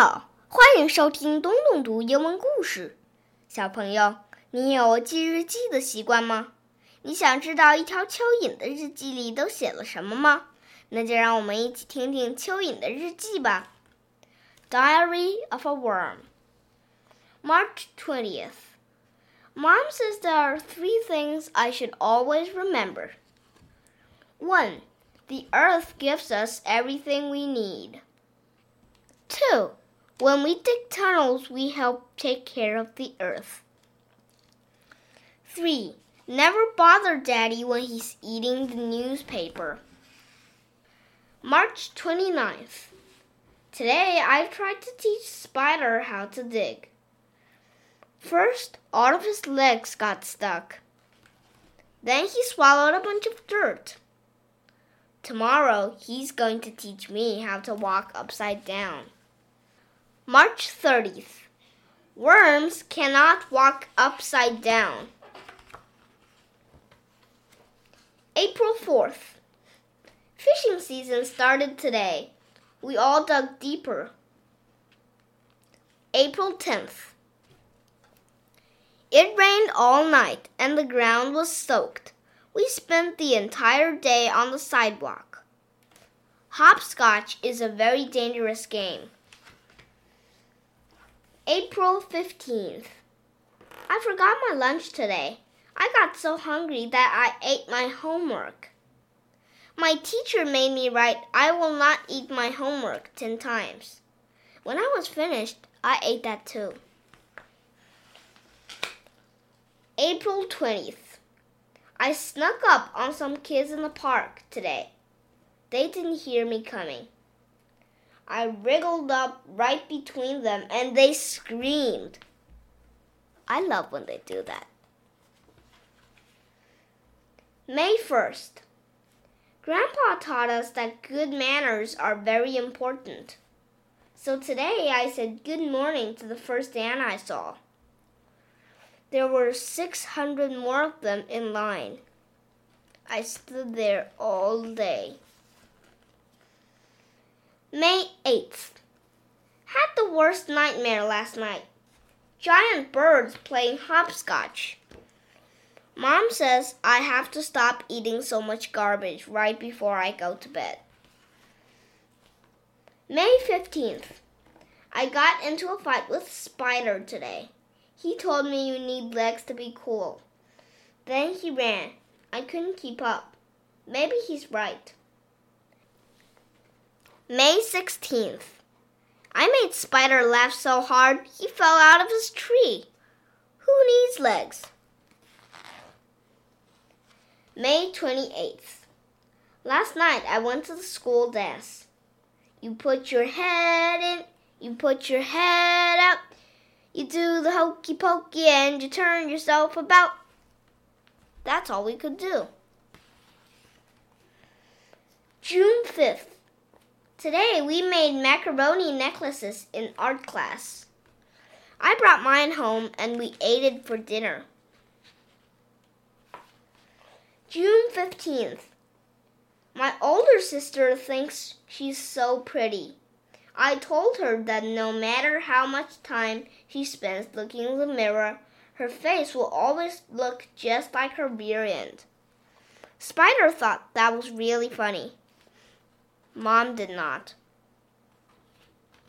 好，欢迎收听东东读英文故事。小朋友，你有记日记的习惯吗？你想知道一条蚯蚓的日记里都写了什么吗？那就让我们一起听听蚯蚓的日记吧。Diary of a Worm, March 20th. Mom says there are three things I should always remember. 1. The earth gives us everything we need. 2. When we dig tunnels, we help take care of the earth. 3. Never bother Daddy when he's eating the newspaper. March 29th. Today I've tried to teach Spider how to dig. First, all of his legs got stuck. Then he swallowed a bunch of dirt. Tomorrow he's going to teach me how to walk upside down. March 30th. Worms cannot walk upside down. April 4th. Fishing season started today. We all dug deeper. April 10th. It rained all night and the ground was soaked. We spent the entire day on the sidewalk. Hopscotch is a very dangerous game. April 15th. I forgot my lunch today. I got so hungry that I ate my homework. My teacher made me write, I will not eat my homework ten times. When I was finished, I ate that too. April 20th. I snuck up on some kids in the park today. They didn't hear me coming. I wriggled up right between them and they screamed. I love when they do that. May 1st. Grandpa taught us that good manners are very important. So today I said good morning to the first ant I saw. There were 600 more of them in line. I stood there all day. May 8th. Had the worst nightmare last night. Giant birds playing hopscotch. Mom says I have to stop eating so much garbage right before I go to bed. May 15th. I got into a fight with Spider today. He told me you need legs to be cool. Then he ran. I couldn't keep up. Maybe he's right. May 16th. I made Spider laugh so hard he fell out of his tree. Who needs legs? May 28th. Last night I went to the school dance. You put your head in, you put your head out, you do the hokey pokey and you turn yourself about. That's all we could do. June 5th. Today we made macaroni necklaces in art class. I brought mine home and we ate it for dinner. June 15th. My older sister thinks she's so pretty. I told her that no matter how much time she spends looking in the mirror, her face will always look just like her rear end. Spider thought that was really funny. Mom did not.